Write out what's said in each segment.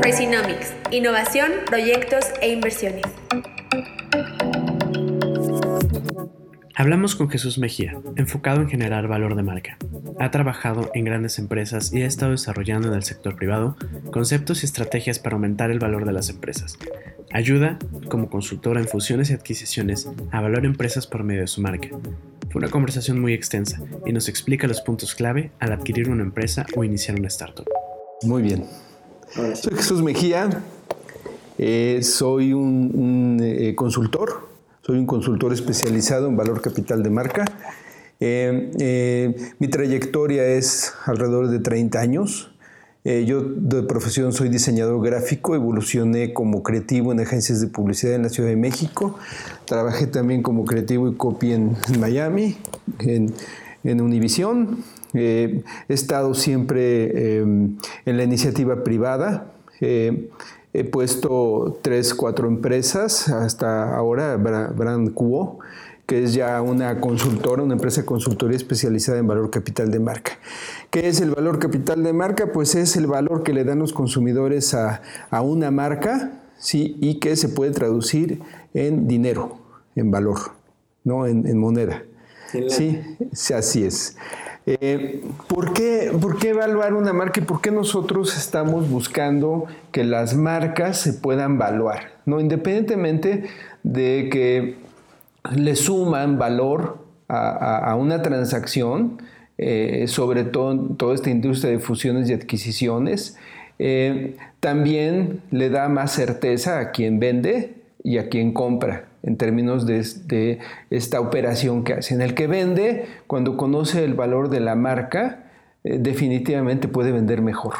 Crazynomics, innovación, proyectos e inversiones. Hablamos con Jesús Mejía, enfocado en generar valor de marca. Ha trabajado en grandes empresas y ha estado desarrollando en el sector privado conceptos y estrategias para aumentar el valor de las empresas. Ayuda, como consultora en fusiones y adquisiciones, a valorar empresas por medio de su marca. Fue una conversación muy extensa y nos explica los puntos clave al adquirir una empresa o iniciar una startup. Muy bien. Soy Jesús Mejía, eh, soy un, eh, consultor soy un consultor especializado en valor capital de marca. Eh, eh, mi trayectoria es alrededor de 30 años. Eh, yo de profesión soy diseñador gráfico, evolucioné como creativo en agencias de publicidad en la Ciudad de México. Trabajé también como creativo y copy en, Miami, en, en Univision. He estado siempre en la iniciativa privada. He puesto tres, cuatro empresas hasta ahora, Brand Cuo, que es ya una consultora, una empresa de consultoría especializada en valor capital de marca. ¿Qué es el valor capital de marca? Pues es el valor que le dan los consumidores a, una marca ¿sí? y que se puede traducir en dinero, en valor, ¿no? en, moneda. Sí, así es. Eh, ¿por, qué, ¿Por qué evaluar una marca y por qué nosotros estamos buscando que las marcas se puedan evaluar? ¿no? Independientemente de que le suman valor a, una transacción, eh, sobre todo toda esta industria de fusiones y adquisiciones, eh, también le da más certeza a quien vende y a quien compra en términos de, esta operación que hace. En el que vende, cuando conoce el valor de la marca, eh, definitivamente puede vender mejor.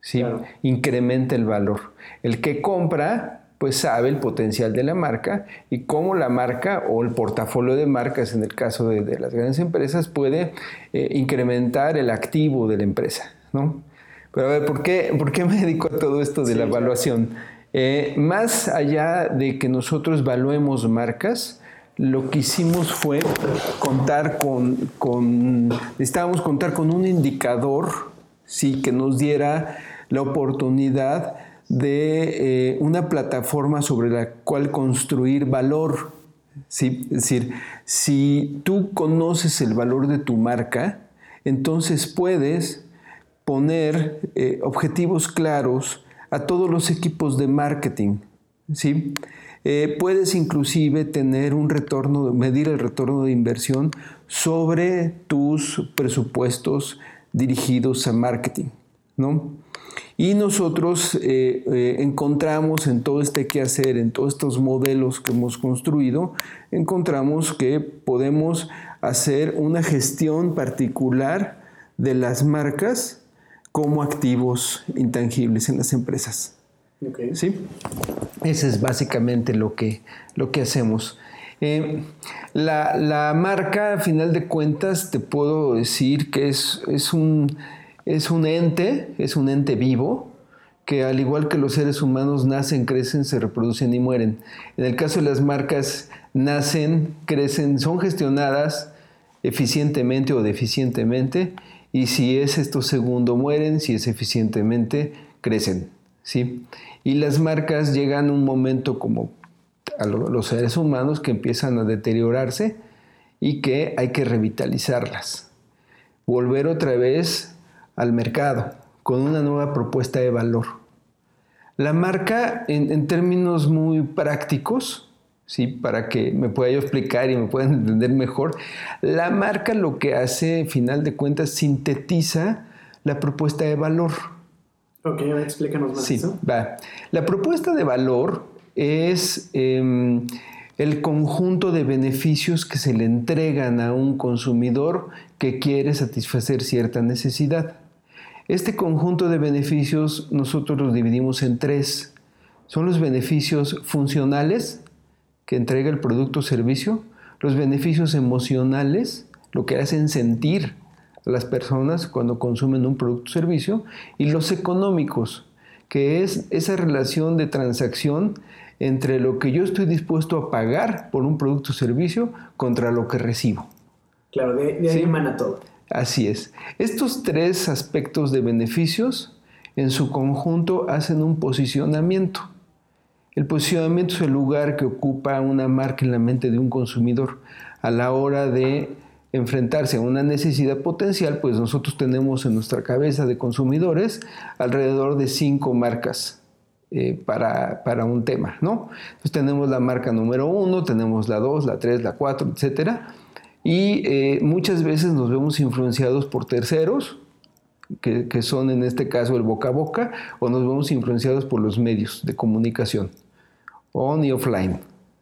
¿sí? Incrementa el valor. El que compra, pues sabe el potencial de la marca y cómo la marca o el portafolio de marcas, en el caso de, las grandes empresas, puede eh, incrementar el activo de la empresa. ¿no? Pero a ver, ¿por qué, ¿por qué me dedico a todo esto de la evaluación? Eh, más allá de que nosotros evaluemos marcas, lo que hicimos fue contar con, con necesitábamos contar con un indicador sí, que nos diera la oportunidad de eh, una plataforma sobre la cual construir valor. ¿sí? Es decir, si tú conoces el valor de tu marca, entonces puedes poner eh, objetivos claros a todos los equipos de marketing. ¿sí? Eh, puedes inclusive tener un retorno, medir el retorno de inversión sobre tus presupuestos dirigidos a marketing. ¿no? Y nosotros eh, eh, encontramos en todo este quehacer, en todos estos modelos que hemos construido, encontramos que podemos hacer una gestión particular de las marcas como activos intangibles en las empresas. ¿Sí? Ese es básicamente lo que, lo que hacemos. Eh, la, marca, a final de cuentas, te puedo decir que es, es, un, es un ente, es un ente vivo, que al igual que los seres humanos nacen, crecen, se reproducen y mueren. En el caso de las marcas, nacen, crecen, son gestionadas eficientemente o deficientemente y si es esto segundo, mueren, si es eficientemente, crecen. ¿sí? Y las marcas llegan un momento como a los seres humanos que empiezan a deteriorarse y que hay que revitalizarlas. Volver otra vez al mercado con una nueva propuesta de valor. La marca, en términos muy prácticos, ¿sí? para que me pueda yo explicar y me puedan entender mejor. La marca lo que hace, final de cuentas, sintetiza la propuesta de valor. Ok, explícanos más. Sí, va. La propuesta de valor es em, el conjunto de beneficios que se le entregan a un consumidor que quiere satisfacer cierta necesidad. Este conjunto de beneficios nosotros los dividimos en tres. Son los beneficios funcionales, que entrega el producto o servicio, los beneficios emocionales, lo que hacen sentir a las personas cuando consumen un producto o servicio, y los económicos, que es esa relación de transacción entre lo que yo estoy dispuesto a pagar por un producto o servicio contra lo que recibo. Claro, de, ahí emana todo. Así es. Estos tres aspectos de beneficios en su conjunto hacen un posicionamiento. El posicionamiento es el lugar que ocupa una marca en la mente de un consumidor a la hora de enfrentarse a una necesidad potencial, pues nosotros tenemos en nuestra cabeza de consumidores alrededor de cinco marcas eh, para, para, un tema, ¿no? Tenemos la marca número uno, tenemos la dos, la tres, la cuatro, etcétera, y eh, muchas veces nos vemos influenciados por terceros, que, son en este caso el boca a boca, o nos vemos influenciados por los medios de comunicación, on y offline,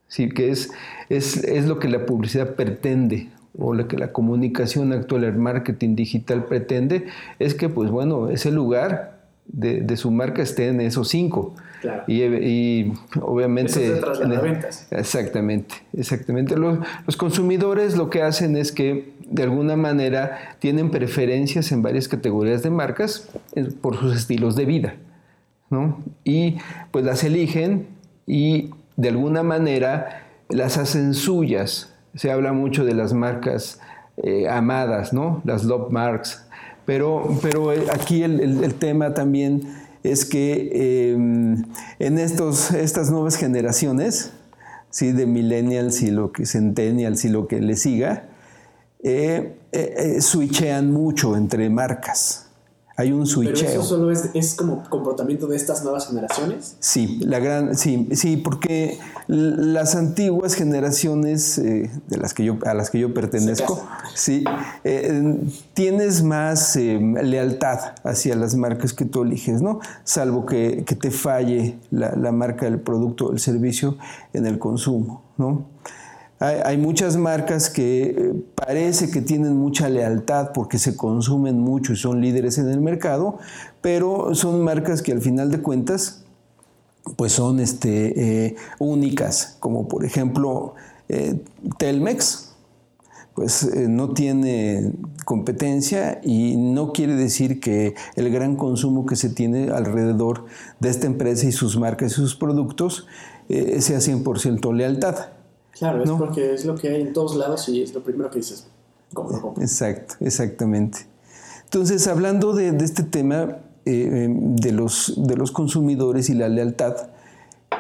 ¿sí? que es, es, es lo que la publicidad pretende o lo que la comunicación actual, el marketing digital pretende, es que, pues bueno, ese lugar de, su marca esté en esos cinco. Y, obviamente... Eso las ventas. Exactamente, exactamente. Los, los, consumidores lo que hacen es que de alguna manera tienen preferencias en varias categorías de marcas eh, por sus estilos de vida, ¿no? Y pues las eligen y de alguna manera las hacen suyas. Se habla mucho de las marcas eh, amadas, ¿no? Las love marks, pero, pero eh, aquí el, tema también es que em, en estos, estas nuevas generaciones, ¿sí? de millennials y lo que centennials y lo que le siga, eh, eh, switchean mucho entre marcas. Hay un switcheo. ¿Pero eso solo es, como comportamiento de estas nuevas generaciones? Sí, la gran, sí, sí, porque las antiguas generaciones eh, de las que yo, a las que yo pertenezco, sí, eh, tienes más eh, lealtad hacia las marcas que tú eliges, ¿no? Salvo que, te falle la, la marca del producto o el servicio en el consumo, ¿no? Hay, muchas marcas que eh, parece que tienen mucha lealtad porque se consumen mucho y son líderes en el mercado, pero son marcas que al final de cuentas pues son este, eh, únicas, como por ejemplo eh, Telmex, pues no tiene competencia y no quiere decir que el gran consumo que se tiene alrededor de esta empresa y sus marcas y sus productos sea 100% lealtad. Claro, es porque es lo que hay en todos lados y es lo primero que dices. Exacto, exactamente. Entonces, hablando de, este tema eh, de, los, de los consumidores y la lealtad,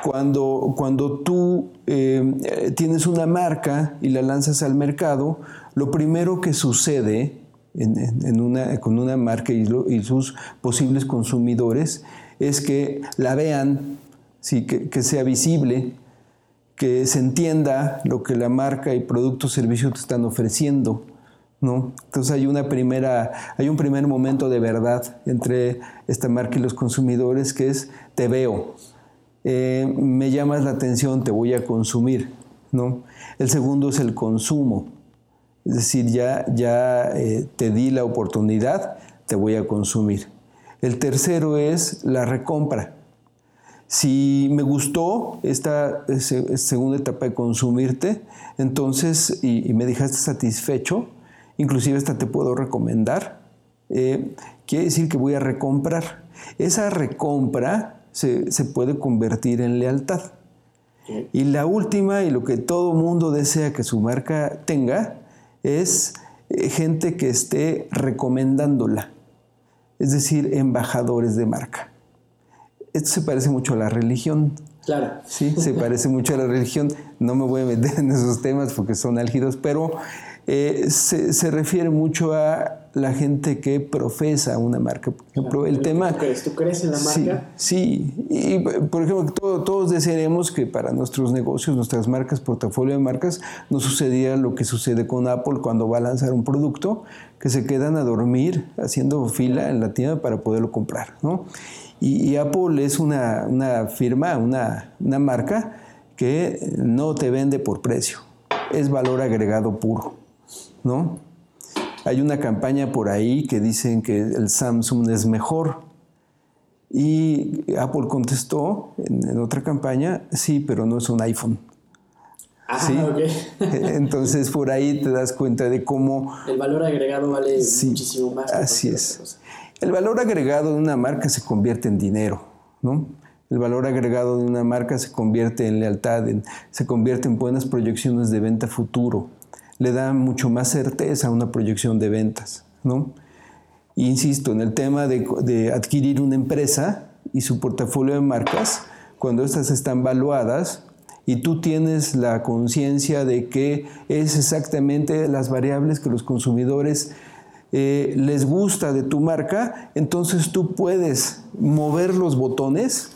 cuando, cuando tú eh, tienes una marca y la lanzas al mercado, lo primero que sucede en, una, con una marca y, y, sus posibles consumidores es que la vean, ¿sí? que, que sea visible, que se entienda lo que la marca y producto o servicio te están ofreciendo. ¿no? Entonces hay, una primera, hay un primer momento de verdad entre esta marca y los consumidores que es te veo, eh, me llamas la atención, te voy a consumir. ¿no? El segundo es el consumo, es decir, ya, ya eh, te di la oportunidad, te voy a consumir. El tercero es la recompra. Si me gustó esta segunda etapa de consumirte, entonces, y, me dejaste satisfecho, inclusive hasta te puedo recomendar, eh, quiere decir que voy a recomprar. Esa recompra se, puede convertir en lealtad. Y la última, y lo que todo mundo desea que su marca tenga, es eh, gente que esté recomendándola, es decir, embajadores de marca esto se parece mucho a la religión. Claro. Sí, se parece mucho a la religión. No me voy a meter en esos temas porque son álgidos, pero eh, se, refiere mucho a la gente que profesa una marca. Por ejemplo, el tema... ¿Tú crees? ¿Tú crees en la marca? Sí, y por ejemplo, todos desearemos que para nuestros negocios, nuestras marcas, portafolio de marcas, no sucediera lo que sucede con Apple cuando va a lanzar un producto, que se quedan a dormir haciendo fila en la tienda para poderlo comprar, ¿no? Y, Apple es una, firma, una, marca que no te vende por precio, es valor agregado puro, ¿no? Hay una campaña por ahí que dicen que el Samsung es mejor. Y Apple contestó en, otra campaña, sí, pero no es un iPhone. Ah, ¿Sí? Entonces por ahí te das cuenta de cómo... El valor agregado vale muchísimo más. Así es. El valor agregado de una marca se convierte en dinero, ¿no? El valor agregado de una marca se convierte en lealtad, se convierte en buenas proyecciones de venta futuro. Le da mucho más certeza a una proyección de ventas, ¿no? insisto, en el tema de, de adquirir una empresa y su portafolio de marcas, cuando estas están valuadas, y tú tienes la conciencia de que es exactamente las variables que los consumidores eh, les gusta de tu marca, entonces tú puedes mover los botones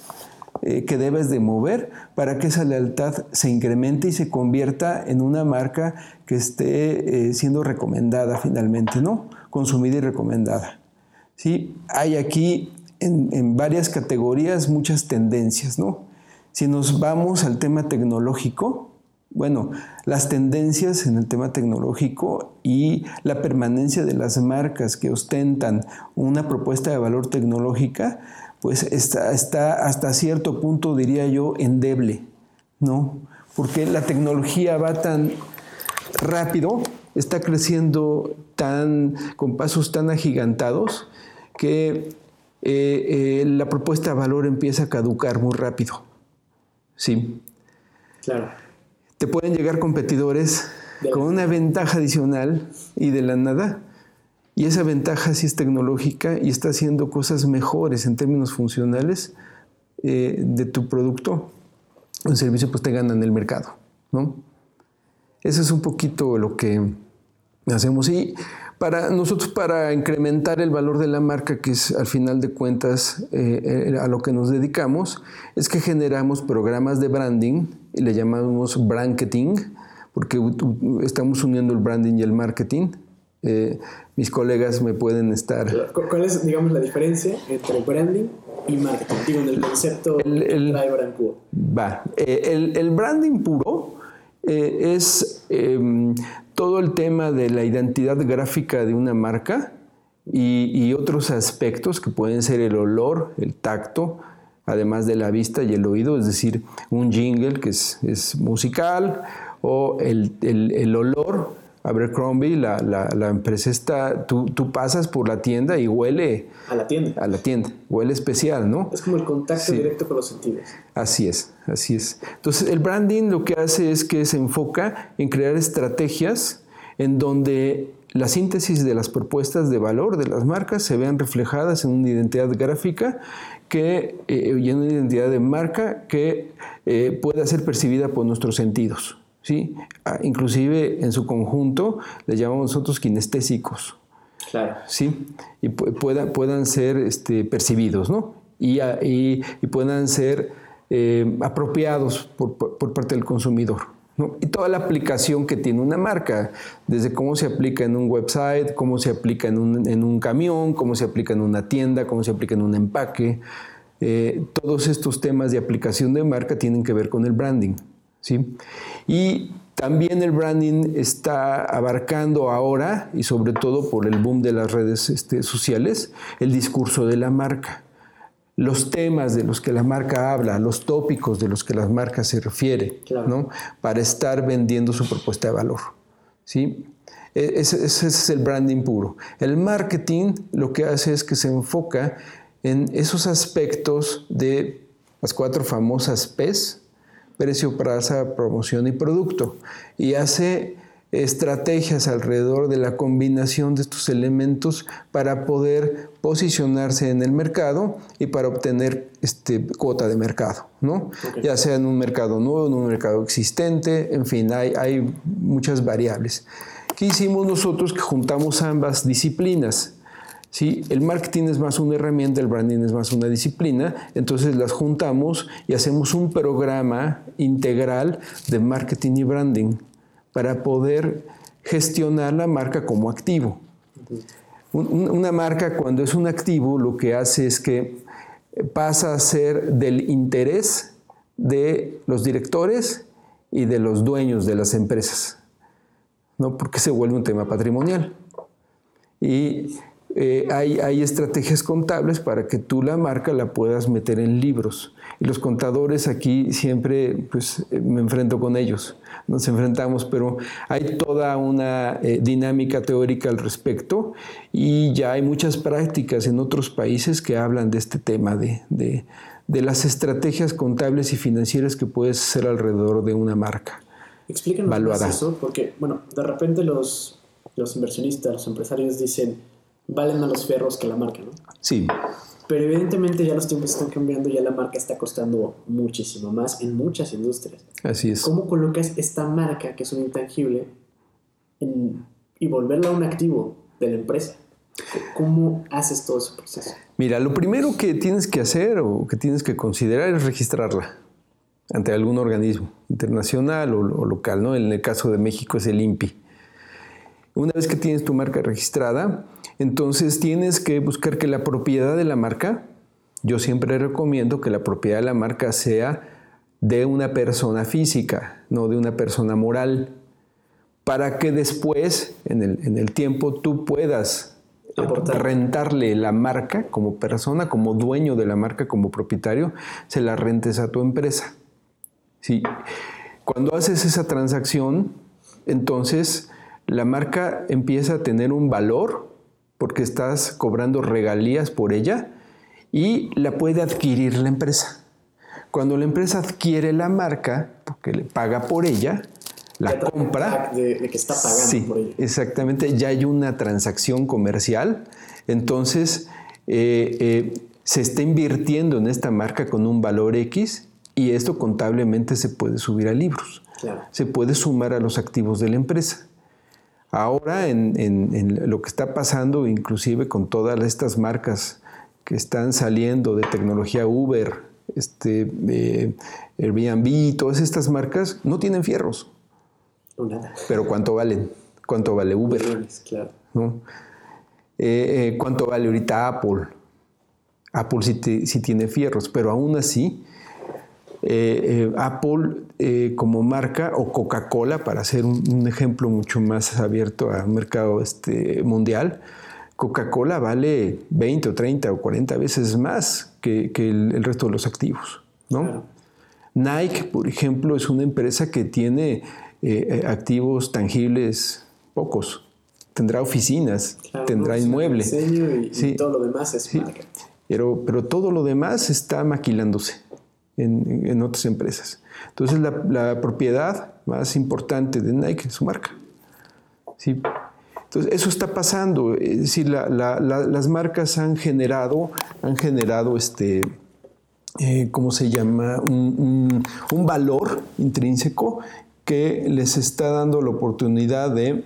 eh, que debes de mover para que esa lealtad se incremente y se convierta en una marca que esté eh, siendo recomendada finalmente, ¿no? Consumida y recomendada. ¿Sí? Hay aquí en, en varias categorías muchas tendencias, ¿no? Si nos vamos al tema tecnológico, bueno, las tendencias en el tema tecnológico y la permanencia de las marcas que ostentan una propuesta de valor tecnológica, pues está, hasta cierto punto, diría yo, endeble, ¿no? Porque la tecnología va tan rápido, está creciendo tan, con pasos tan agigantados, que eh, eh, la propuesta de valor empieza a caducar muy rápido. Sí. Claro. Te pueden llegar competidores con una ventaja adicional y de la nada. Y esa ventaja sí es tecnológica y está haciendo cosas mejores en términos funcionales eh, de tu producto o servicio, pues te ganan el mercado, ¿no? Eso es un poquito lo que hacemos. Y para nosotros, para incrementar el valor de la marca, que es al final de cuentas eh, eh, a lo que nos dedicamos, es que generamos programas de branding y le llamamos branketing, porque estamos uniendo el branding y el marketing. Eh, mis colegas me pueden estar... ¿Cuál es, digamos, la diferencia entre branding y marketing? Digo, en el concepto el, el, brand puro. Va. el, el branding puro es em, todo el tema de la identidad gráfica de una marca y, otros aspectos que pueden ser el olor, el tacto, además de la vista y el oído, es decir, un jingle que es, musical o el, el olor, Abercrombie, la, la, empresa está, tú, tú, pasas por la tienda y huele... A la tienda. A la tienda, huele especial, ¿no? Es como el contacto directo con los sentidos. Así es, así es. Entonces, el branding lo que hace es que se enfoca en crear estrategias en donde la síntesis de las propuestas de valor de las marcas se vean reflejadas en una identidad gráfica que, eh, y en una identidad de marca que eh, pueda ser percibida por nuestros sentidos. ¿Sí? Ah, inclusive en su conjunto le llamamos nosotros kinestésicos. Claro. ¿sí? Y puedan, puedan ser este, percibidos, ¿no? Y, y, puedan ser eh, apropiados por, por, parte del consumidor. ¿no? Y toda la aplicación que tiene una marca, desde cómo se aplica en un website, cómo se aplica en un, en un camión, cómo se aplica en una tienda, cómo se aplica en un empaque. Eh, todos estos temas de aplicación de marca tienen que ver con el branding. ¿Sí? Y también el branding está abarcando ahora, y sobre todo por el boom de las redes este, sociales, el discurso de la marca. Los temas de los que la marca habla, los tópicos de los que la marca se refiere, ¿no? para estar vendiendo su propuesta de valor. ¿sí? E, ese, ese es el branding puro. El marketing lo que hace es que se enfoca en esos aspectos de las cuatro famosas P's, precio, praza, promoción y producto. Y hace estrategias alrededor de la combinación de estos elementos para poder posicionarse en el mercado y para obtener este, cuota de mercado, ¿no? Ya sea en un mercado nuevo, en un mercado existente, en fin, hay, hay muchas variables. ¿Qué hicimos nosotros? Que juntamos ambas disciplinas. ¿Sí? El marketing es más una herramienta, el branding es más una disciplina, entonces las juntamos y hacemos un programa integral de marketing y branding para poder gestionar la marca como activo. Una marca cuando es un activo lo que hace es que pasa a ser del interés de los directores y de los dueños de las empresas, ¿no? porque se vuelve un tema patrimonial. Y eh, hay, estrategias contables para que tú la marca la puedas meter en libros. Y los contadores aquí siempre pues, eh, me enfrento con ellos, nos enfrentamos, pero hay toda una eh, dinámica teórica al respecto y ya hay muchas prácticas en otros países que hablan de este tema, de, de, de las estrategias contables y financieras que puedes hacer alrededor de una marca. Explícanos eso, porque, bueno, de repente los, los inversionistas, los empresarios dicen, valen más los fierros que la marca, ¿no? Sí. Pero evidentemente ya los tiempos están cambiando, ya la marca está costando muchísimo más en muchas industrias. Así es. ¿Cómo colocas esta marca, que es un intangible, y volverla un activo de la empresa? ¿Cómo haces todo ese proceso? Mira, lo primero que tienes que hacer o que tienes que considerar es registrarla ante algún organismo internacional o, o local, ¿no? En el caso de México es el INPI. Una vez que tienes tu marca registrada, entonces tienes que buscar que la propiedad de la marca, yo siempre recomiendo que la propiedad de la marca sea de una persona física, no de una persona moral, para que después, en el, tiempo, tú puedas rentarle la marca como persona, como dueño de la marca, como propietario, se la rentes a tu empresa. ¿Sí? Cuando haces esa transacción, entonces la marca empieza a tener un valor porque estás cobrando regalías por ella y la puede adquirir la empresa. Cuando la empresa adquiere la marca, porque le paga por ella, la compra. De, que está pagando por ella. Exactamente, ya hay una transacción comercial, entonces eh, eh, se está invirtiendo en esta marca con un valor X y esto contablemente se puede subir a libros. Se puede sumar a los activos de la empresa. Ahora en, lo que está pasando, inclusive con todas estas marcas que están saliendo de tecnología Uber, este, eh, Airbnb, todas estas marcas no tienen fierros. Pero ¿cuánto valen? ¿Cuánto vale Uber? claro. Eh, eh, ¿Cuánto vale ahorita Apple? Apple sí tiene fierros, pero aún así eh, eh, Apple eh, como marca o Coca-Cola, para hacer un, ejemplo mucho más abierto al mercado este, mundial, Coca-Cola vale 20 o 30 o 40 veces más que, el, resto de los activos. ¿no? Nike, por ejemplo, es una empresa que tiene activos tangibles pocos. Tendrá oficinas, tendrá inmuebles. Y, todo lo demás es marca. Pero, pero todo lo demás está maquilándose en, otras empresas. Entonces la, propiedad más importante de Nike su marca. ¿sí? Entonces eso está pasando. Es decir, las marcas han generado, han generado este, eh, ¿cómo se llama? Un, valor intrínseco que les está dando la oportunidad de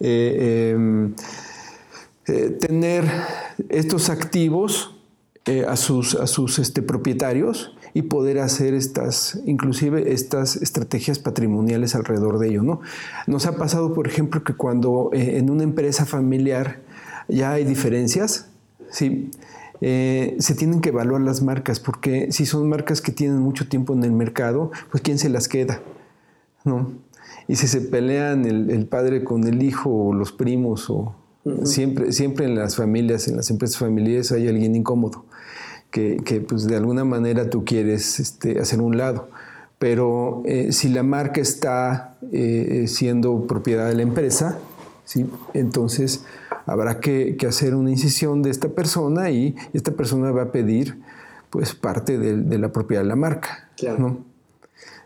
eh, em, eh, tener estos activos a sus, a sus este, propietarios y poder hacer estas, inclusive estas estrategias patrimoniales alrededor de ello. ¿no? Nos ha pasado, por ejemplo, que cuando eh, en una empresa familiar ya hay diferencias, ¿sí? Eh, se tienen que evaluar las marcas, porque si son marcas que tienen mucho tiempo en el mercado, pues ¿quién se las queda? ¿No? Y si se pelean el, padre con el hijo o los primos o siempre, siempre en las familias, en las empresas familiares hay alguien incómodo que, pues de alguna manera tú quieres este, hacer un lado. Pero eh, si la marca está eh, siendo propiedad de la empresa, ¿sí? entonces habrá que, hacer una incisión de esta persona y esta persona va a pedir pues parte de, la propiedad de la marca.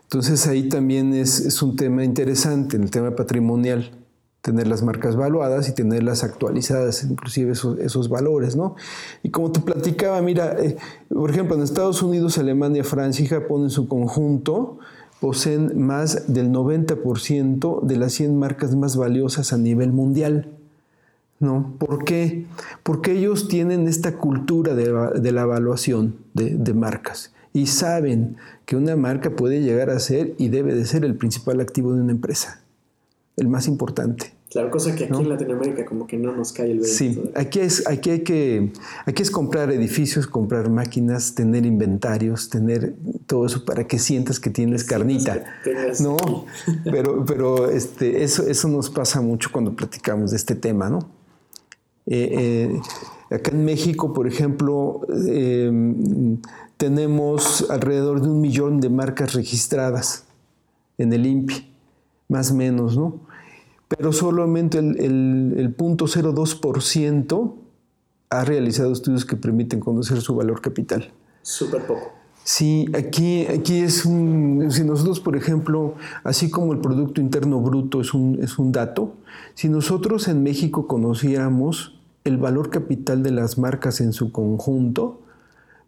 Entonces ahí también es, es, un tema interesante, el tema patrimonial tener las marcas valuadas y tenerlas actualizadas, inclusive esos, valores, ¿no? Y como te platicaba, mira, eh, por ejemplo, en Estados Unidos, Alemania, Francia y Japón en su conjunto poseen más del 90% de las 100 marcas más valiosas a nivel mundial. ¿No? ¿Por qué? Porque ellos tienen esta cultura de, la evaluación de, de marcas y saben que una marca puede llegar a ser y debe de ser el principal activo de una empresa el más importante. Claro, cosa que aquí en Latinoamérica como que no nos cae el 20. Sí, aquí es, aquí hay que, aquí es comprar edificios, comprar máquinas, tener inventarios, tener todo eso para que sientas que tienes carnita. no, pero, pero este, eso, eso nos pasa mucho cuando platicamos de este tema, ¿no? Eh, eh, acá en México, por ejemplo, em, tenemos alrededor de un millón de marcas registradas en el INPI, más o menos, ¿no? Pero solamente el, el, el 0.02% ha realizado estudios que permiten conocer su valor capital. Súper poco. Sí, aquí, aquí es un, si nosotros, por ejemplo, así como el Producto Interno Bruto es un, es un dato, si nosotros en México conociéramos el valor capital de las marcas en su conjunto,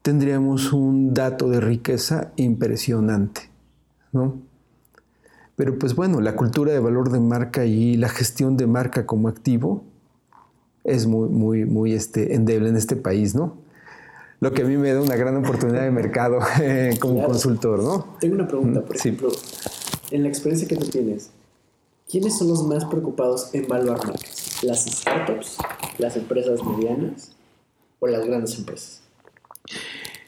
tendríamos un dato de riqueza impresionante, ¿no? Pero pues bueno, la cultura de valor de marca y la gestión de marca como activo es muy, muy, muy este, endeble en este país, ¿no? Lo que a mí me da una gran oportunidad de mercado eh, como consultor, ¿no? Tengo una pregunta, por ejemplo, en la experiencia que tú tienes, ¿quiénes son los más preocupados en evaluar marcas? ¿Las startups, las empresas medianas o las grandes empresas?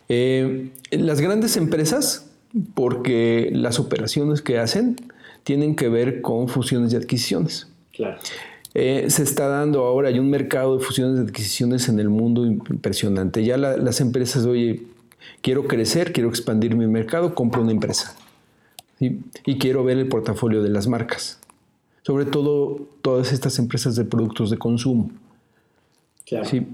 Eh, las grandes empresas, porque las operaciones que hacen tienen que ver con fusiones y adquisiciones. Claro. Eh, se está dando ahora, hay un mercado de fusiones y adquisiciones en el mundo impresionante. Ya las empresas, oye, quiero crecer, quiero expandir mi mercado, compro una empresa. Y quiero ver el portafolio de las marcas. Sobre todo todas estas empresas de productos de consumo. Claro. ¿sí?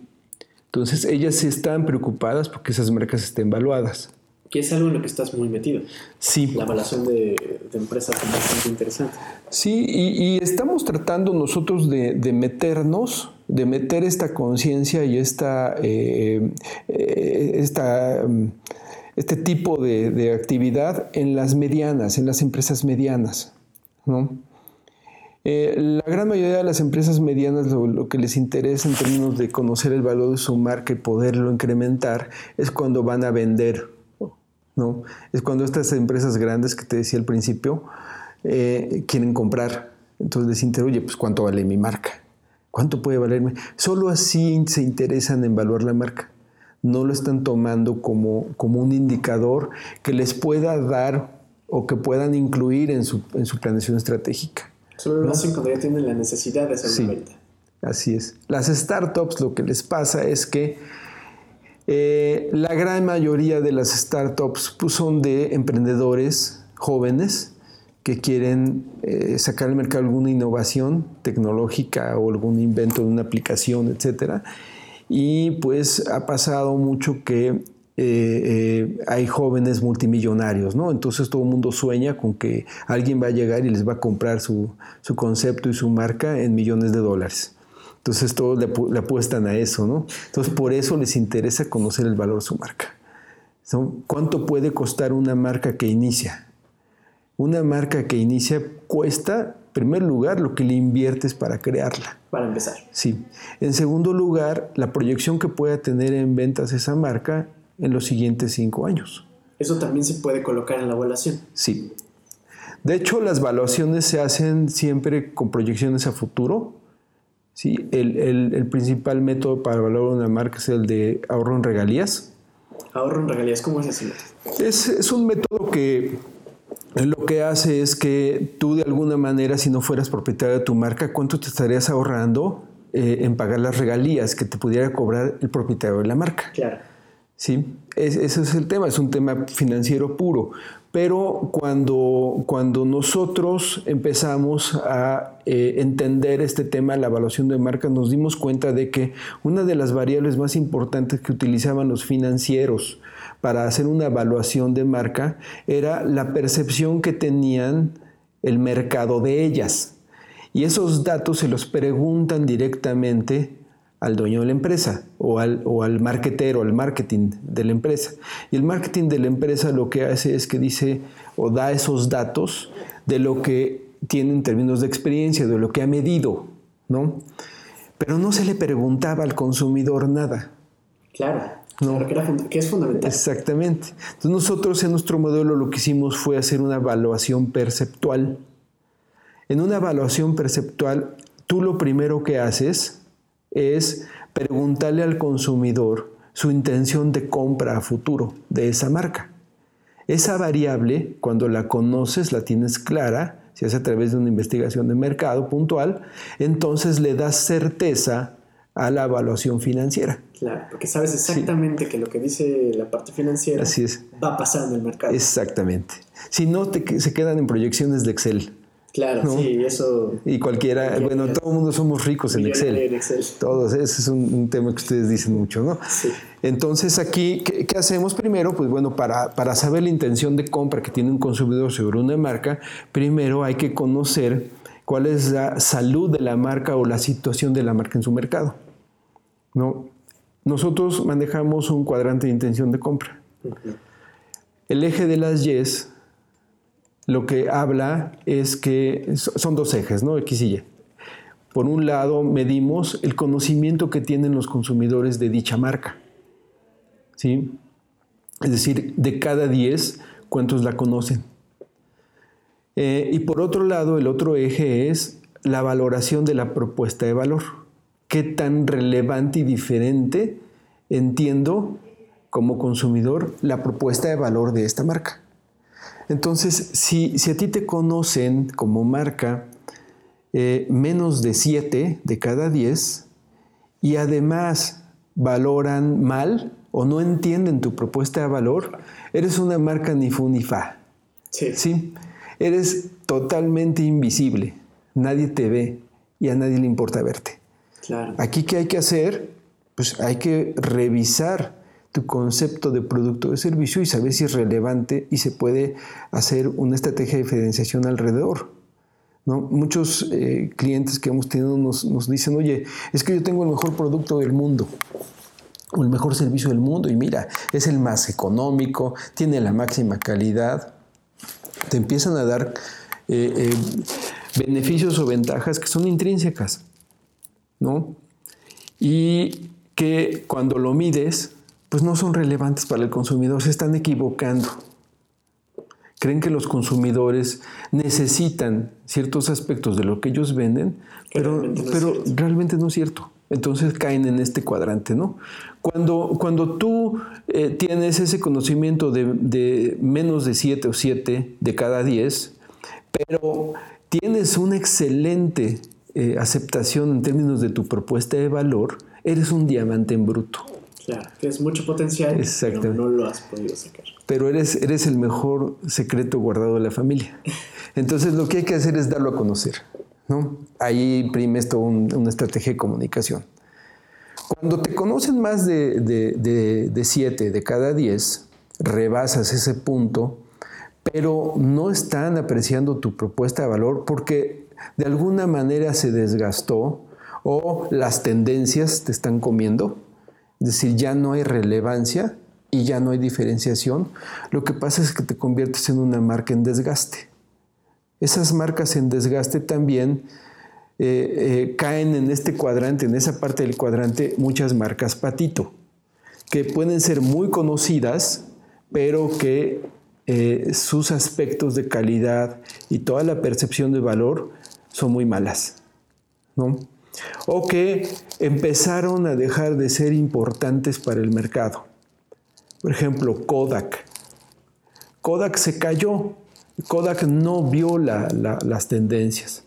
Entonces ellas están preocupadas porque esas marcas estén valuadas. Que es algo en lo que estás muy metido. Sí. La evaluación de, empresas es bastante interesante. Sí, y, estamos tratando nosotros de, meternos, de meter esta conciencia y esta, eh, eh, esta, mm, este tipo de, actividad en las medianas, en las empresas medianas. ¿no? Eh, la gran mayoría de las empresas medianas lo, lo, que les interesa en términos de conocer el valor de su marca y poderlo incrementar es cuando van a vender ¿no? Es cuando estas empresas grandes que te decía al principio eh, quieren comprar. Entonces les interesa, oye, pues ¿cuánto vale mi marca? ¿Cuánto puede valerme? Solo así se interesan en evaluar la marca. No lo están tomando como, como un indicador que les pueda dar o que puedan incluir en su, en su planeación estratégica. Solo lo hacen cuando ya tienen la necesidad de hacer una venta. Así es. Las startups lo que les pasa es que eh, la gran mayoría de las startups pues, son de emprendedores jóvenes que quieren eh, sacar al mercado alguna innovación tecnológica o algún invento de una aplicación, etc. Y pues ha pasado mucho que eh, hay jóvenes multimillonarios, ¿no? Entonces todo el mundo sueña con que alguien va a llegar y les va a comprar su concepto y su marca en millones de dólares. Entonces todos le, apuestan a eso, ¿no? Entonces por eso les interesa conocer el valor de su marca. ¿Cuánto puede costar una marca que inicia? Una marca que inicia cuesta, en primer lugar, lo que le inviertes para crearla. Para empezar. Sí. En segundo lugar, la proyección que pueda tener en ventas esa marca en los siguientes cinco años. Eso también se puede colocar en la evaluación. Sí. De hecho, las evaluaciones se hacen siempre con proyecciones a futuro Sí, el, principal método para valorar una marca es el de ahorro en regalías. ¿Ahorro en regalías? ¿Cómo es ese Es, es un método que lo que hace es que tú de alguna manera, si no fueras propietario de tu marca, ¿cuánto te estarías ahorrando eh, en pagar las regalías que te pudiera cobrar el propietario de la marca? Claro. Sí, ese es el tema, es un tema financiero puro. Pero cuando, cuando nosotros empezamos a eh, entender este tema la evaluación de marca, nos dimos cuenta de que una de las variables más importantes que utilizaban los financieros para hacer una evaluación de marca era la percepción que tenían el mercado de ellas. Y esos datos se los preguntan directamente al dueño de la empresa o al, o al marketero, al marketing de la empresa. Y el marketing de la empresa lo que hace es que dice o da esos datos de lo que tiene en términos de experiencia, de lo que ha medido, ¿no? Pero no se le preguntaba al consumidor nada. Claro. No. que, es fundamental. Exactamente. Entonces nosotros en nuestro modelo lo que hicimos fue hacer una evaluación perceptual. En una evaluación perceptual, tú lo primero que haces es preguntarle al consumidor su intención de compra a futuro de esa marca. Esa variable, cuando la conoces, la tienes clara, si es a través de una investigación de mercado puntual, entonces le das certeza a la evaluación financiera. Claro, porque sabes exactamente que lo que dice la parte financiera va a pasar en el mercado. Exactamente. Si no, te, se quedan en proyecciones de Excel. Claro, sí, eso. Y cualquiera, bueno, todo el mundo somos ricos en Excel. En Excel. Todos, ese es un, tema que ustedes dicen mucho, ¿no? Sí. Entonces, aquí, ¿qué, hacemos primero? Pues bueno, para, para saber la intención de compra que tiene un consumidor sobre una marca, primero hay que conocer cuál es la salud de la marca o la situación de la marca en su mercado. ¿no? Nosotros manejamos un cuadrante de intención de compra. El eje de las Yes lo que habla es que son dos ejes, ¿no? X y Y. Por un lado, medimos el conocimiento que tienen los consumidores de dicha marca. ¿Sí? Es decir, de cada 10, ¿cuántos la conocen? Eh, y por otro lado, el otro eje es la valoración de la propuesta de valor. ¿Qué tan relevante y diferente entiendo como consumidor la propuesta de valor de esta marca? Entonces, si, a ti te conocen como marca eh, menos de 7 de cada 10 y además valoran mal o no entienden tu propuesta de valor, eres una marca ni fu ni fa. Sí. ¿Sí? Eres totalmente invisible. Nadie te ve y a nadie le importa verte. Claro. Aquí, ¿qué hay que hacer? Pues hay que revisar tu concepto de producto o servicio y saber si es relevante y se puede hacer una estrategia de diferenciación alrededor. Muchos eh, clientes que hemos tenido nos, nos dicen, oye, es que yo tengo el mejor producto del mundo o el mejor servicio del mundo y mira, es el más económico, tiene la máxima calidad. Te empiezan a dar eh, eh, beneficios o ventajas que son intrínsecas, ¿no? Y que cuando lo mides, pues no son relevantes para el consumidor, se están equivocando. Creen que los consumidores necesitan ciertos aspectos de lo que ellos venden, pero, pero realmente no es cierto. Entonces caen en este cuadrante, ¿no? Cuando, cuando tú eh, tienes ese conocimiento de, menos de 7 o 7 de cada 10, pero tienes una excelente eh, aceptación en términos de tu propuesta de valor, eres un diamante en bruto. Claro, tienes mucho potencial, pero no lo has podido sacar. Pero eres, eres el mejor secreto guardado de la familia. Entonces lo que hay que hacer es darlo a conocer. ¿no? Ahí imprime esto una estrategia de comunicación. Cuando te conocen más de, de, de, siete de cada diez, rebasas ese punto, pero no están apreciando tu propuesta de valor porque de alguna manera se desgastó o las tendencias te están comiendo es decir, ya no hay relevancia y ya no hay diferenciación. Lo que pasa es que te conviertes en una marca en desgaste. Esas marcas en desgaste también eh, eh, caen en este cuadrante, en esa parte del cuadrante, muchas marcas patito, que pueden ser muy conocidas, pero que eh, sus aspectos de calidad y toda la percepción de valor son muy malas. ¿no? O que empezaron a dejar de ser importantes para el mercado. Por ejemplo, Kodak. Kodak se cayó. Kodak no vio las tendencias.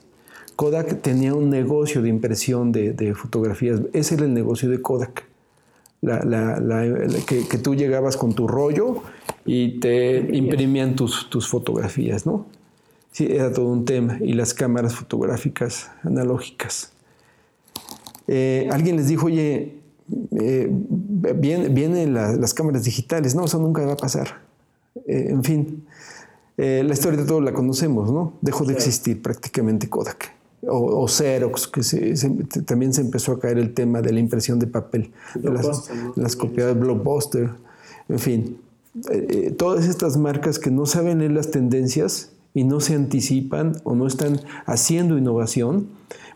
Kodak tenía un negocio de impresión de, fotografías. Ese era el negocio de Kodak. que, tú llegabas con tu rollo y te imprimían tus, fotografías, ¿no? Era todo un tema. Y las cámaras fotográficas analógicas. Eh, alguien les dijo, oye, eh, vienen, las cámaras digitales. No, eso nunca va a pasar. Eh, en fin, la historia de todos la conocemos, ¿no? Dejó de existir prácticamente Kodak. O, Xerox, que también se empezó a caer el tema de la impresión de papel, las, las copiadas Blockbuster, en fin. todas estas marcas que no saben leer las tendencias y no se anticipan o no están haciendo innovación,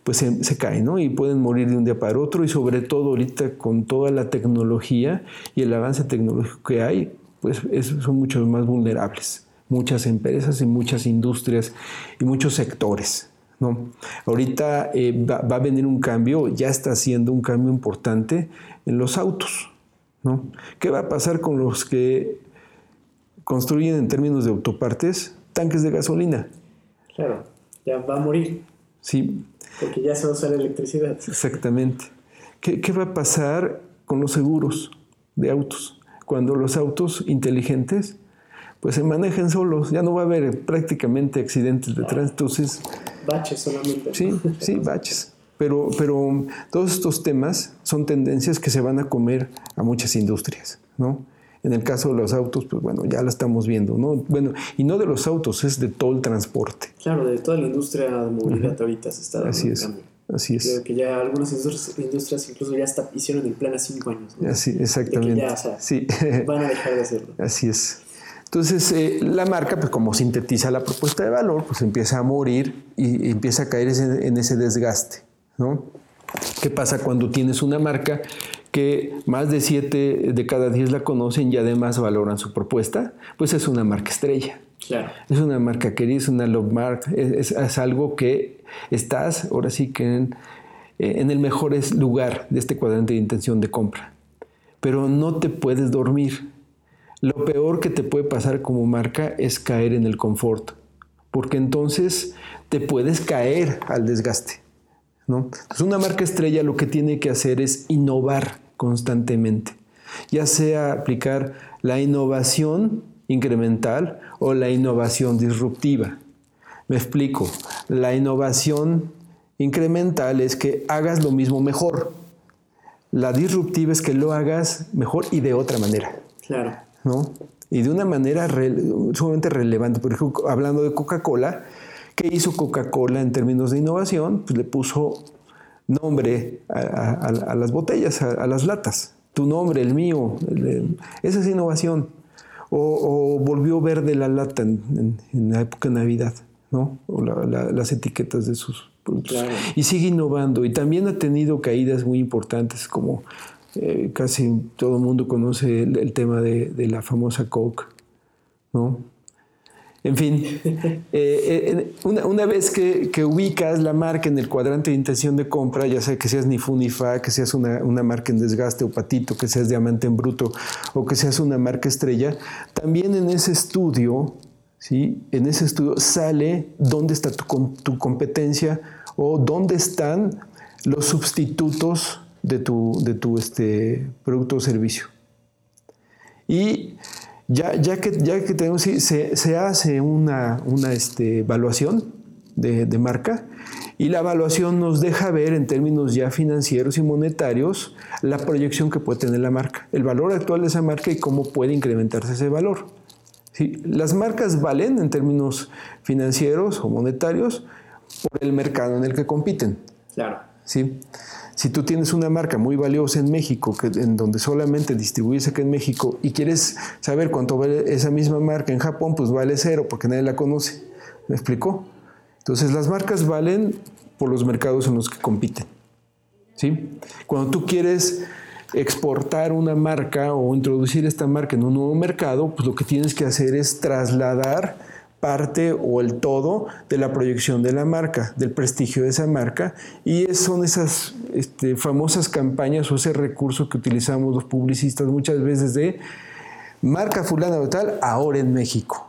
pues se, caen, ¿no? Y pueden morir de un día para otro y sobre todo ahorita con toda la tecnología y el avance tecnológico que hay, pues son muchos más vulnerables. Muchas empresas y muchas industrias y muchos sectores. ¿no? Ahorita eh, va, a venir un cambio, ya está haciendo un cambio importante en los autos. ¿no? ¿Qué va a pasar con los que construyen en términos de autopartes tanques de gasolina? Claro, ya va a morir. Sí, porque ya se usa la electricidad. Exactamente. ¿Qué, ¿Qué, va a pasar con los seguros de autos? Cuando los autos inteligentes pues se manejen solos, ya no va a haber prácticamente accidentes de tránsito. Entonces, baches solamente. Sí, sí, baches. Pero, pero todos estos temas son tendencias que se van a comer a muchas industrias, ¿no? En el caso de los autos, pues bueno, ya lo estamos viendo, ¿no? Bueno, y no de los autos, es de todo el transporte. Claro, de toda la industria de movilidad ahorita se está dando Así es. Así es. Creo que ya algunas industrias, incluso ya hicieron el plan a cinco años. Así, exactamente. ya, o sea, sí. van a dejar de hacerlo. Así es. Entonces, eh, la marca, pues como sintetiza la propuesta de valor, pues empieza a morir y, empieza a caer en ese desgaste, ¿no? ¿Qué pasa cuando tienes una marca que más de siete de cada diez la conocen y además valoran su propuesta? Pues es una marca estrella. Claro. Es una marca querida, es una love mark, es, algo que estás ahora sí que en, eh, en el mejor lugar de este cuadrante de intención de compra. Pero no te puedes dormir lo peor que te puede pasar como marca es caer en el confort, porque entonces te puedes caer al desgaste. ¿no? Entonces una marca estrella lo que tiene que hacer es innovar constantemente, ya sea aplicar la innovación incremental o la innovación disruptiva. Me explico, la innovación incremental es que hagas lo mismo mejor. La disruptiva es que lo hagas mejor y de otra manera. Claro. ¿no? Y de una manera sumamente relevante. Por ejemplo, hablando de Coca-Cola, ¿qué hizo Coca-Cola en términos de innovación? Pues le puso nombre a, las botellas, a, las latas. Tu nombre, el mío. esa es innovación. O, volvió verde la lata en, la época de Navidad, ¿no? O las etiquetas de sus productos. Y sigue innovando. Y también ha tenido caídas muy importantes como eh, casi todo el mundo conoce el, tema de, la famosa Coke, ¿no? En fin, eh, eh, una, vez que, ubicas la marca en el cuadrante de intención de compra, ya sea que seas ni fu ni fa, que seas una, marca en desgaste o patito, que seas diamante en bruto o que seas una marca estrella, también en ese estudio, ¿sí? en ese estudio sale dónde está tu, tu competencia o dónde están los sustitutos de tu, de tu este, producto o servicio. Y ya, ya, que, ya que tenemos, se, se hace una, una este, evaluación de, de, marca y la evaluación nos deja ver en términos ya financieros y monetarios la proyección que puede tener la marca, el valor actual de esa marca y cómo puede incrementarse ese valor. ¿Sí? Las marcas valen en términos financieros o monetarios por el mercado en el que compiten. Claro. ¿Sí? Si tú tienes una marca muy valiosa en México, que, en donde solamente distribuyes acá en México y quieres saber cuánto vale esa misma marca en Japón, pues vale cero porque nadie la conoce. ¿Me explicó? Entonces las marcas valen por los mercados en los que compiten. ¿Sí? Cuando tú quieres exportar una marca o introducir esta marca en un nuevo mercado, pues lo que tienes que hacer es trasladar parte o el todo de la proyección de la marca, del prestigio de esa marca, y son esas este, famosas campañas o ese recurso que utilizamos los publicistas muchas veces de marca fulana de tal, ahora en México.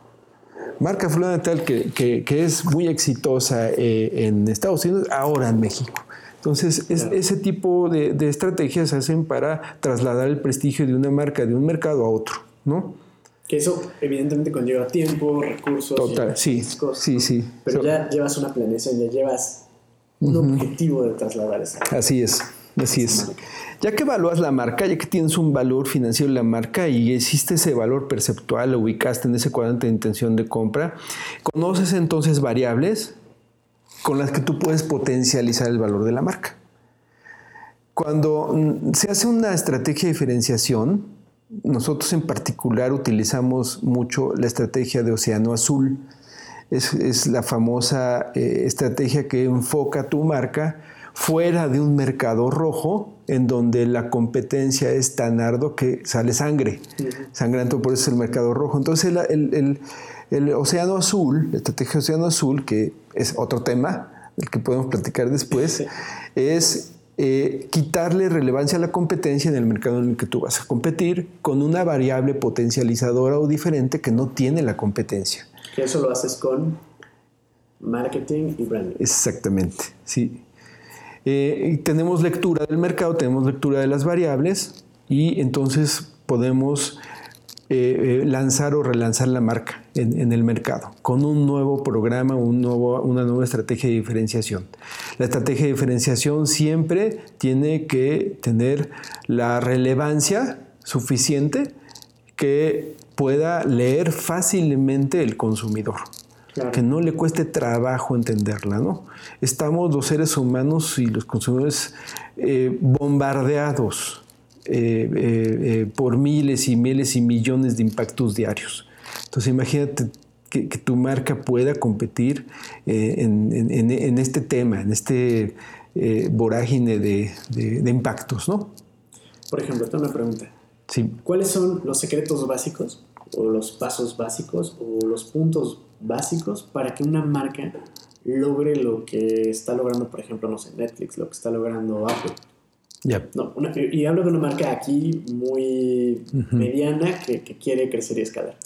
Marca fulana de tal que, es muy exitosa eh, en Estados Unidos, ahora en México. Entonces, ese tipo de, de estrategias se hacen para trasladar el prestigio de una marca de un mercado a otro, ¿no? Que eso evidentemente conlleva tiempo, recursos. Total, sí, sí, sí. Pero ya llevas una planeación, ya llevas un objetivo de trasladar esa. Así es, así es. Ya que evalúas la marca, ya que tienes un valor financiero en la marca y existe ese valor perceptual, lo ubicaste en ese cuadrante de intención de compra, conoces entonces variables con las que tú puedes potencializar el valor de la marca. Cuando mm, se hace una estrategia de diferenciación, nosotros en particular utilizamos mucho la estrategia de Océano Azul. Es, la famosa eh, estrategia que enfoca tu marca fuera de un mercado rojo en donde la competencia es tan arduo que sale sangre. Sangrante, por eso es el mercado rojo. Entonces el, el Océano Azul, la estrategia Océano Azul, que es otro tema, del que podemos platicar después, es eh, quitarle relevancia a la competencia en el mercado en el que tú vas a competir con una variable potencializadora o diferente que no tiene la competencia. Que eso lo haces con marketing y branding. Exactamente, sí. Eh, tenemos lectura del mercado, tenemos lectura de las variables y entonces podemos eh, lanzar o relanzar la marca en, el mercado con un nuevo programa, un nuevo, una nueva estrategia de diferenciación. La estrategia de diferenciación siempre tiene que tener la relevancia suficiente que pueda leer fácilmente el consumidor. que no le cueste trabajo entenderla, ¿no? Estamos los seres humanos y los consumidores eh, bombardeados eh, eh, por miles y miles y millones de impactos diarios. Entonces imagínate que, tu marca pueda competir en, este tema, en este vorágine de, de, impactos, ¿no? Por ejemplo, esta es una pregunta. Sí. ¿Cuáles son los secretos básicos o los pasos básicos o los puntos básicos para que una marca logre lo que está logrando, por ejemplo, no sé, Netflix, lo que está logrando Apple. No, y hablo de una marca aquí muy mediana que, quiere crecer y escalar.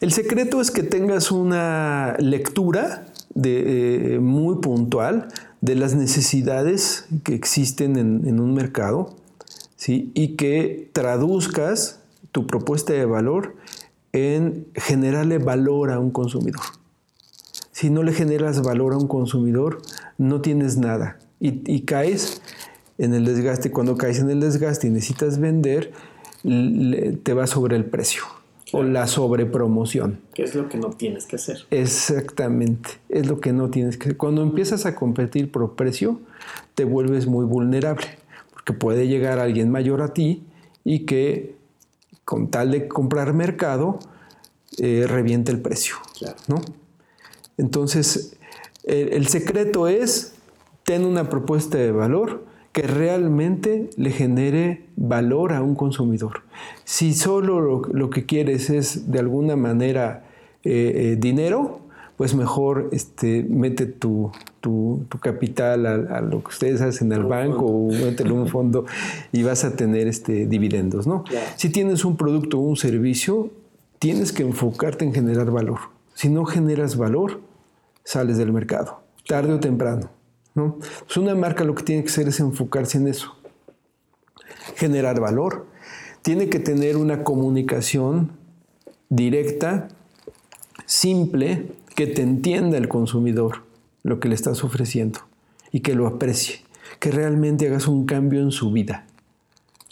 El secreto es que tengas una lectura de, eh, muy puntual de las necesidades que existen en, en un mercado ¿sí? y que traduzcas tu propuesta de valor en generarle valor a un consumidor. Si no le generas valor a un consumidor, no tienes nada y, caes en el desgaste. Cuando caes en el desgaste y necesitas vender, te va sobre el precio o la sobrepromoción. ¿Qué es lo que no tienes que hacer? Exactamente, es lo que no tienes que hacer. Cuando empiezas a competir por precio, te vuelves muy vulnerable, porque puede llegar alguien mayor a ti y que con tal de comprar mercado, eh, reviente el precio. ¿no? Entonces, el, secreto es tener una propuesta de valor que realmente le genere valor a un consumidor. Si solo lo, que quieres es de alguna manera eh, eh, dinero, pues mejor este, mete tu, capital a, lo que ustedes hacen al banco o mételo en un fondo y vas a tener este, dividendos. ¿no? Si tienes un producto o un servicio, tienes que enfocarte en generar valor. Si no generas valor, sales del mercado, tarde o temprano. ¿No? Pues una marca lo que tiene que hacer es enfocarse en eso. Generar valor. Tiene que tener una comunicación directa, simple, que te entienda el consumidor lo que le estás ofreciendo y que lo aprecie, que realmente hagas un cambio en su vida.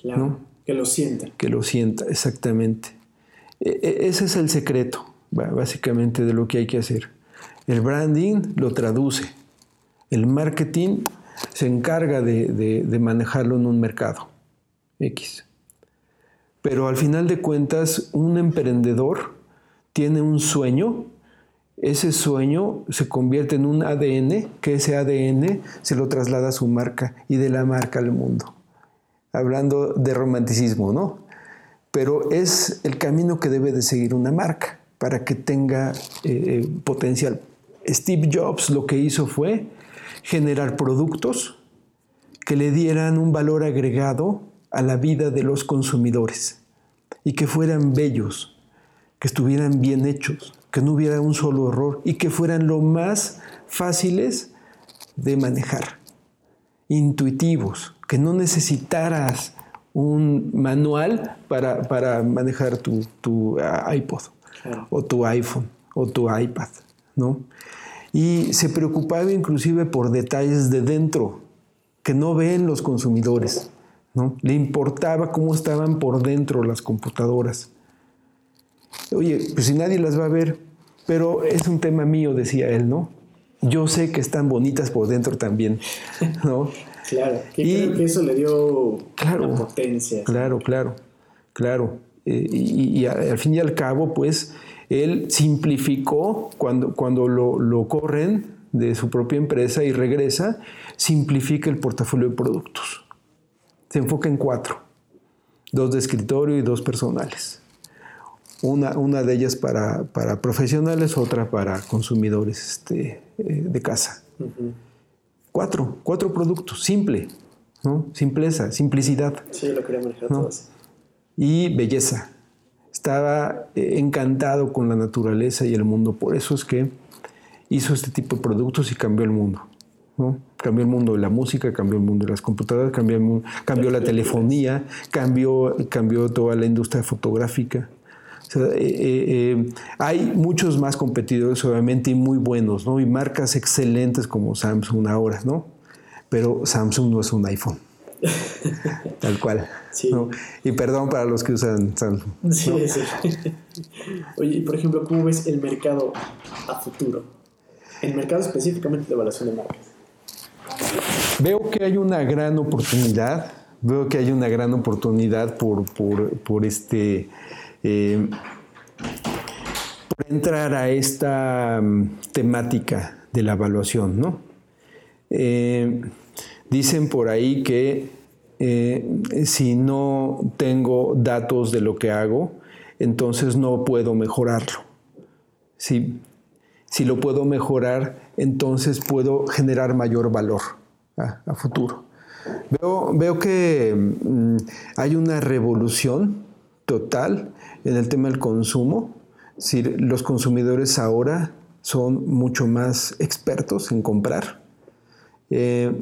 Claro, que lo sienta. Que lo sienta, exactamente. E, e, ese es el secreto, básicamente, de lo que hay que hacer. El branding lo traduce. El marketing se encarga de, de manejarlo en un mercado X. Pero al final de cuentas, un emprendedor tiene un sueño ese sueño se convierte en un ADN, que ese ADN se lo traslada a su marca y de la marca al mundo. Hablando de romanticismo, ¿no? Pero es el camino que debe de seguir una marca para que tenga eh, eh, potencial. Steve Jobs lo que hizo fue generar productos que le dieran un valor agregado a la vida de los consumidores y que fueran bellos, que estuvieran bien hechos, que no hubiera un solo error y que fueran lo más fáciles de manejar, intuitivos, que no necesitaras un manual para, manejar tu, ah, iPod o tu iPhone o tu iPad, ¿no? Y se preocupaba inclusive por detalles de dentro que no ven los consumidores, ¿no? Le importaba cómo estaban por dentro las computadoras. Oye, pues si nadie las va a ver, pero es un tema mío, decía él, ¿no? Yo sé que están bonitas por dentro también, ¿no? claro, que y, creo que eso le dio claro, potencia. Claro, claro, claro. Eh, y, al fin y al cabo, pues, él simplificó cuando, cuando lo, lo corren de su propia empresa y regresa, simplifica el portafolio de productos. Se enfoca en cuatro, dos de escritorio y dos personales. Una, una de ellas para, para, profesionales, otra para consumidores este, eh, de casa. Cuatro, cuatro productos, simple, ¿no? Simpleza, simplicidad. Sí, lo quería manejar todos. Y belleza. Estaba eh, encantado con la naturaleza y el mundo, por eso es que hizo este tipo de productos y cambió el mundo. ¿no? Cambió el mundo de la música, cambió el mundo de las computadoras, cambió, cambió la telefonía, cambió, cambió toda la industria fotográfica. Eh, eh, hay muchos más competidores, obviamente, y muy buenos, ¿no? Y marcas excelentes como Samsung ahora, ¿no? Pero Samsung no es un iPhone. Tal cual. Y perdón para los que usan Samsung. Sí, sí. Oye, y por ejemplo, ¿cómo ves el mercado a futuro? El mercado específicamente de evaluación de marcas. Veo que hay una gran oportunidad. Veo que hay una gran oportunidad por, por, este. Eh, por entrar a esta mm, temática de la evaluación, ¿no? Eh, dicen por ahí que eh, si no tengo datos de lo que hago, entonces no puedo mejorarlo. Si, si lo puedo mejorar, entonces puedo generar mayor valor a, futuro. Veo, veo que mm, hay una revolución total en el tema del consumo. Si los consumidores ahora son mucho más expertos en comprar. Eh,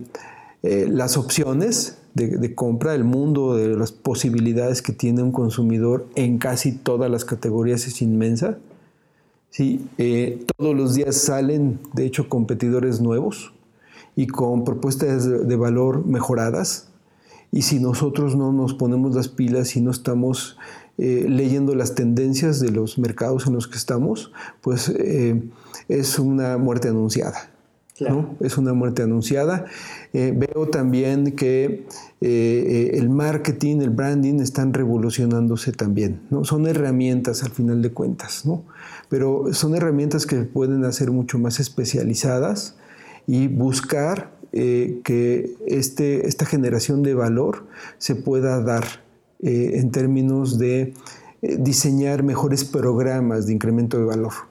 eh, las opciones de, compra, el mundo de las posibilidades que tiene un consumidor en casi todas las categorías es inmensa. Sí, eh, todos los días salen, de hecho, competidores nuevos y con propuestas de, valor mejoradas. Y si nosotros no nos ponemos las pilas y no estamos leyendo las tendencias de los mercados en los que estamos, pues es una muerte anunciada. Es una muerte anunciada. Eh, veo también que eh, eh, el marketing, el branding están revolucionándose también. ¿no? Son herramientas al final de cuentas, ¿no? pero son herramientas que pueden hacer mucho más especializadas y buscar que este, esta generación de valor se pueda dar en términos de diseñar mejores programas de incremento de valor.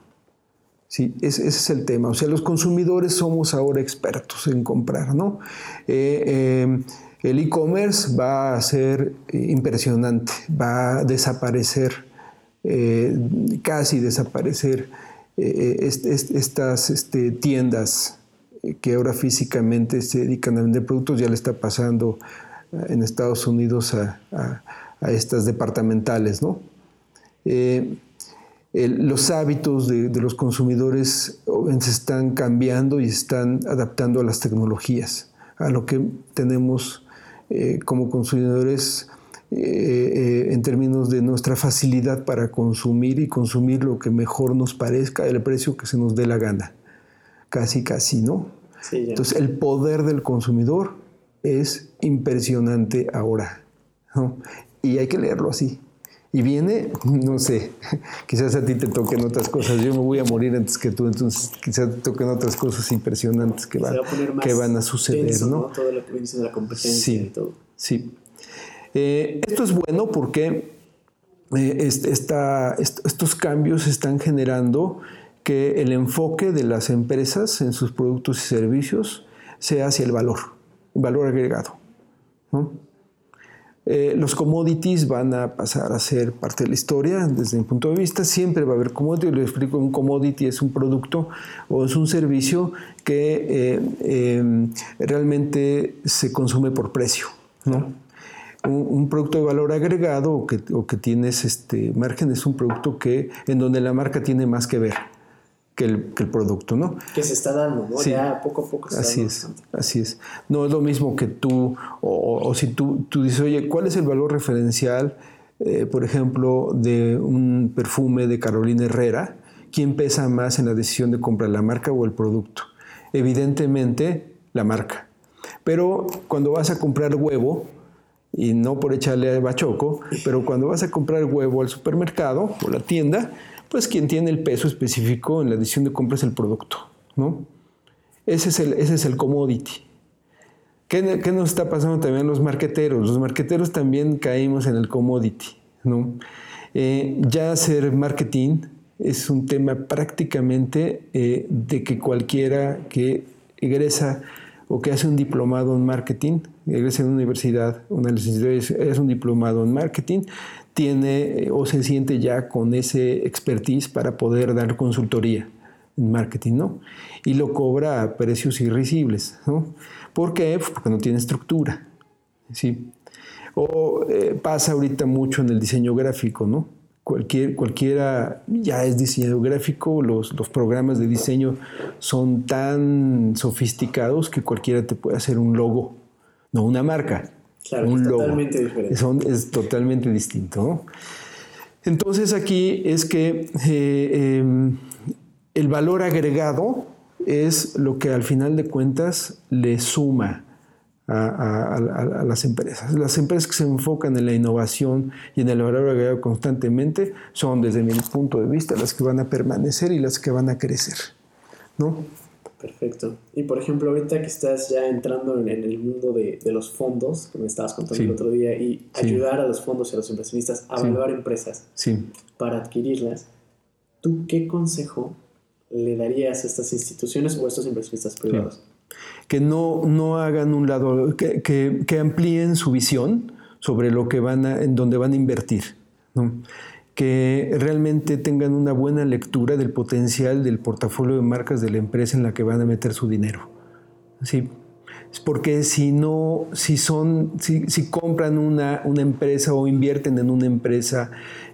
Sí, ese, es el tema. O sea, los consumidores somos ahora expertos en comprar, ¿no? Eh, em, el e-commerce va a ser impresionante, va a desaparecer, eh, casi desaparecer eh, estas este, tiendas que ahora físicamente se dedican a vender productos, ya le está pasando en Estados Unidos a, a estas departamentales, ¿no? Los hábitos de, los consumidores se están cambiando y están adaptando a las tecnologías, a lo que tenemos eh, como consumidores eh, eh, en términos de nuestra facilidad para consumir y consumir lo que mejor nos parezca, el precio que se nos dé la gana. Casi, casi, ¿no? Entonces, el poder del consumidor es impresionante ahora. Y hay que leerlo así. Y viene, no sé, quizás a ti te toquen otras cosas. Yo me voy a morir antes que tú, entonces quizás te toquen otras cosas impresionantes que van, a, que van a suceder, ¿no? Todo lo que viene de la competencia sí, y todo. Sí. Eh, esto es bueno porque eh, estos cambios están generando que el enfoque de las empresas en sus productos y servicios sea hacia el valor, valor agregado. ¿no? Eh, los commodities van a pasar a ser parte de la historia desde mi punto de vista. Siempre va a haber commodities. Les explico, un commodity es un producto o es un servicio que eh, em, realmente se consume por precio. Un, producto de valor agregado o que, o que tienes este margen es un producto que, en donde la marca tiene más que ver que el, producto, ¿no? Que se está dando, ¿no? Ya poco a poco se así es, así es. No es lo mismo que tú, o, si tú, tú dices, oye, ¿cuál es el valor referencial, eh, por ejemplo, de un perfume de Carolina Herrera? ¿Quién pesa más en la decisión de comprar la marca o el producto? Evidentemente, la marca. Pero cuando vas a comprar huevo, y no por echarle a bachoco, pero cuando vas a comprar huevo al supermercado o la tienda, pues quien tiene el peso específico en la decisión de compra es el producto, ¿no? Ese es el, ese es el commodity. ¿Qué, nos está pasando también los marqueteros? Los marqueteros también caímos en el commodity, ¿no? Eh, ya hacer marketing es un tema prácticamente eh, de que cualquiera que egresa o que hace un diplomado en marketing, egresa en una universidad, una licenciatura, es un diplomado en marketing, tiene eh, o se siente ya con ese expertise para poder dar consultoría en marketing, ¿no? Y lo cobra a precios irrisibles, ¿no? ¿Por qué? Pues porque no tiene estructura, ¿sí? O eh, pasa ahorita mucho en el diseño gráfico, ¿no? Cualquier, cualquiera ya es diseñador gráfico, los, los programas de diseño son tan sofisticados que cualquiera te puede hacer un logo, no una marca, Claro, un es totalmente diferente. Son- es totalmente distinto. ¿no? Entonces aquí es que eh, em, el valor agregado es lo que al final de cuentas le suma a, a- a- a las empresas. Las empresas que se enfocan en la innovación y en el valor agregado constantemente son, desde mi punto de vista, las que van a permanecer y las que van a crecer. ¿no? Perfecto. Y por ejemplo, ahorita que estás ya entrando en, en el mundo de, de los fondos, que me estabas contando Sí. el otro día, y Sí. ayudar a los fondos y a los inversionistas a Sí. evaluar empresas Sí. para adquirirlas, ¿tú qué consejo le darías a estas instituciones o a estos inversionistas privados? que no, no hagan un lado, que, que- que amplíen su visión sobre lo que van a, en donde van a invertir, ¿no? Que realmente tengan una buena lectura del potencial del portafolio de marcas de la empresa en la que van a meter su dinero. ¿sí? Porque si no, si son, si, si compran una, una empresa o invierten en una empresa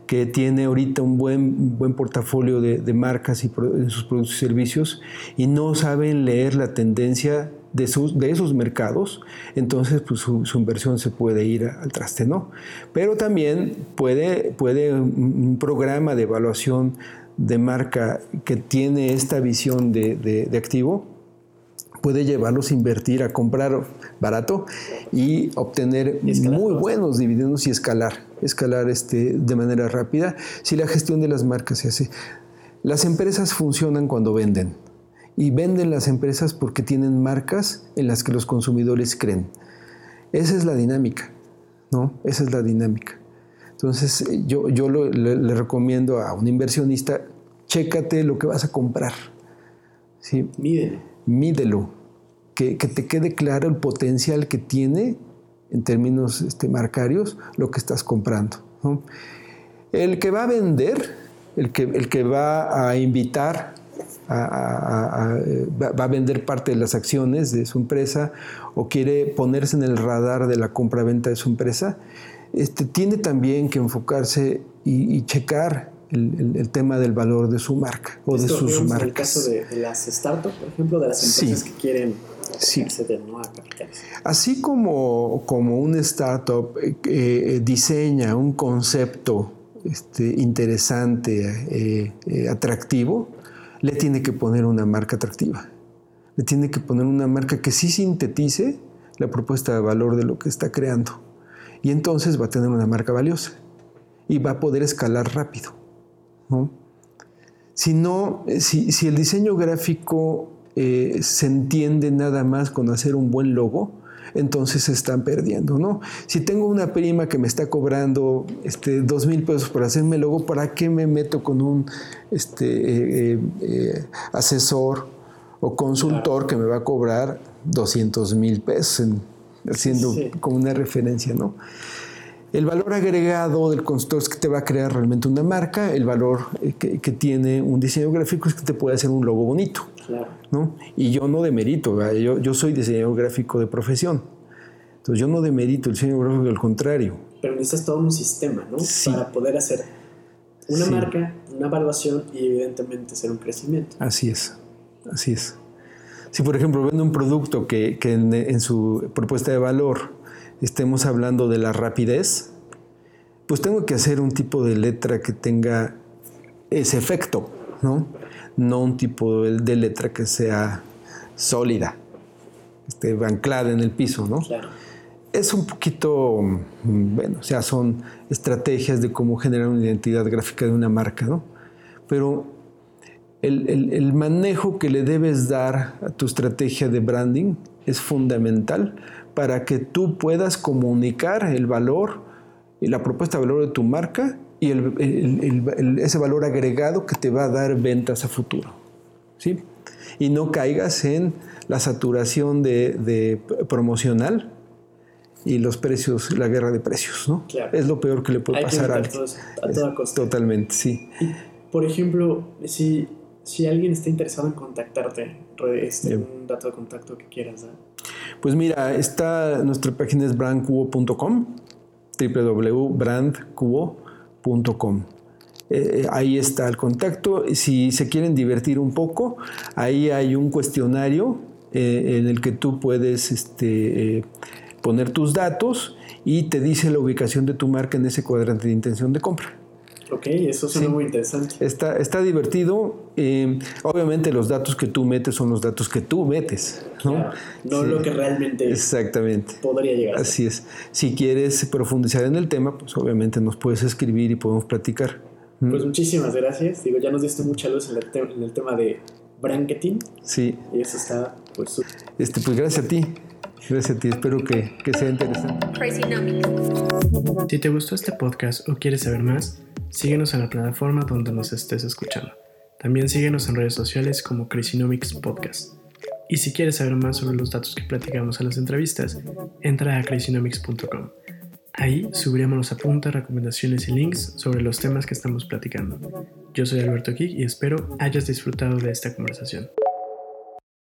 que tiene ahorita un buen, un buen portafolio de, de marcas y pro- en sus productos y servicios y no saben leer la tendencia de, sus, de esos mercados, entonces pues, su, su inversión se puede ir al traste, ¿no? Pero también puede, puede un, programa de evaluación de marca que tiene esta visión de, de- de activo, puede llevarlos a invertir, a comprar barato y obtener Y muy buenos dividendos y escalar, escalar este, de manera rápida si la gestión de las marcas se hace. Las empresas funcionan cuando venden y venden las empresas porque tienen marcas en las que los consumidores creen. Esa es la dinámica, ¿no? Esa es la dinámica. Entonces yo, yo lo- le, le recomiendo a un inversionista, chécate lo que vas a comprar. ¿sí? Mídelo. mídelo, que, que te quede claro el potencial que tiene en términos este, marcarios lo que estás comprando. ¿no? El que va a vender, el que, el que va a invitar, a- a- a- va a vender parte de las acciones de su empresa o quiere ponerse en el radar de la compra-venta de su empresa, este, tiene también que enfocarse y, y checar el, el- el tema del valor de su marca o de sus marcas. En el caso de, de las startups, por ejemplo, de las Sí. empresas que quieren Sí. acceder ¿no? a capitales. Así como, como un startup eh, eh, diseña un concepto este, interesante, eh, eh, atractivo, le tiene que poner una marca atractiva. Le tiene que poner una marca que sí sintetice la propuesta de valor de lo que está creando. Y entonces va a tener una marca valiosa y va a poder escalar rápido. Si no, si, si el diseño gráfico eh, se entiende nada más con hacer un buen logo, entonces se están perdiendo, ¿no? Si tengo una prima que me está cobrando este, dos mil pesos por hacerme logo, ¿para qué me meto con un este, eh, eh, eh, asesor o consultor que me va a cobrar 200 mil pesos en- haciendo Sí. como una referencia, ¿no? El valor agregado del consultor es que te va a crear realmente una marca, el valor que, que tiene un diseño gráfico es que te puede hacer un logo bonito, Claro. ¿no? Y yo no demerito, yo, yo soy diseñador gráfico de profesión, entonces yo no demerito el diseño gráfico, al contrario. Pero necesitas todo un sistema, ¿no? Sí. Para poder hacer una Sí. marca, una evaluación y evidentemente hacer un crecimiento. Así es, así es. Si por ejemplo vendo un producto que, que en, en su propuesta de valor estemos hablando de la rapidez, pues tengo que hacer un tipo de letra que tenga ese efecto, ¿no? No un tipo de, letra que sea sólida, esté anclada en el piso, ¿no? Claro. Es un poquito, bueno, o sea, son estrategias de cómo generar una identidad gráfica de una marca, ¿no? Pero el, el- el manejo que le debes dar a tu estrategia de branding es fundamental para que tú puedas comunicar el valor y la propuesta de valor de tu marca y el- el- ese valor agregado que te va a dar ventas a futuro. ¿sí? Y no caigas en la saturación de, de promocional y los precios, la guerra de precios. ¿no? Claro. Es lo peor que le puede Hay pasar a evitar alguien. todo eso a toda costa. Totalmente, sí. Y, por ejemplo, si, si alguien está interesado en contactarte, este, un dato de contacto que quieras dar. Pues mira, está, nuestra página es brandcubo.com, www.brandcubo.com. Eh, ahí está el contacto. Si se quieren divertir un poco, ahí hay un cuestionario eh, en el que tú puedes este, eh, poner tus datos y te dice la ubicación de tu marca en ese cuadrante de intención de compra. Ok, eso suena muy interesante. Está, está divertido. Eh, obviamente los datos que tú metes son los datos que tú metes, ¿no? no lo que realmente Exactamente. podría llegar. Así es. Si quieres profundizar en el tema, pues obviamente nos puedes escribir y podemos platicar. Pues muchísimas gracias. Digo, ya nos diste mucha luz en el, en el tema de branketing. Sí. Y eso está, pues... Este, pues gracias a ti. Gracias a ti, espero que, que sea interesante. Si te gustó este podcast o quieres saber más, síguenos en la plataforma donde nos estés escuchando. También síguenos en redes sociales como Crazynomics Podcast. Y si quieres saber más sobre los datos que platicamos en las entrevistas, entra a crazynomics.com. Ahí subiremos los apuntes, recomendaciones y links sobre los temas que estamos platicando. Yo soy Alberto Kik y espero hayas disfrutado de esta conversación.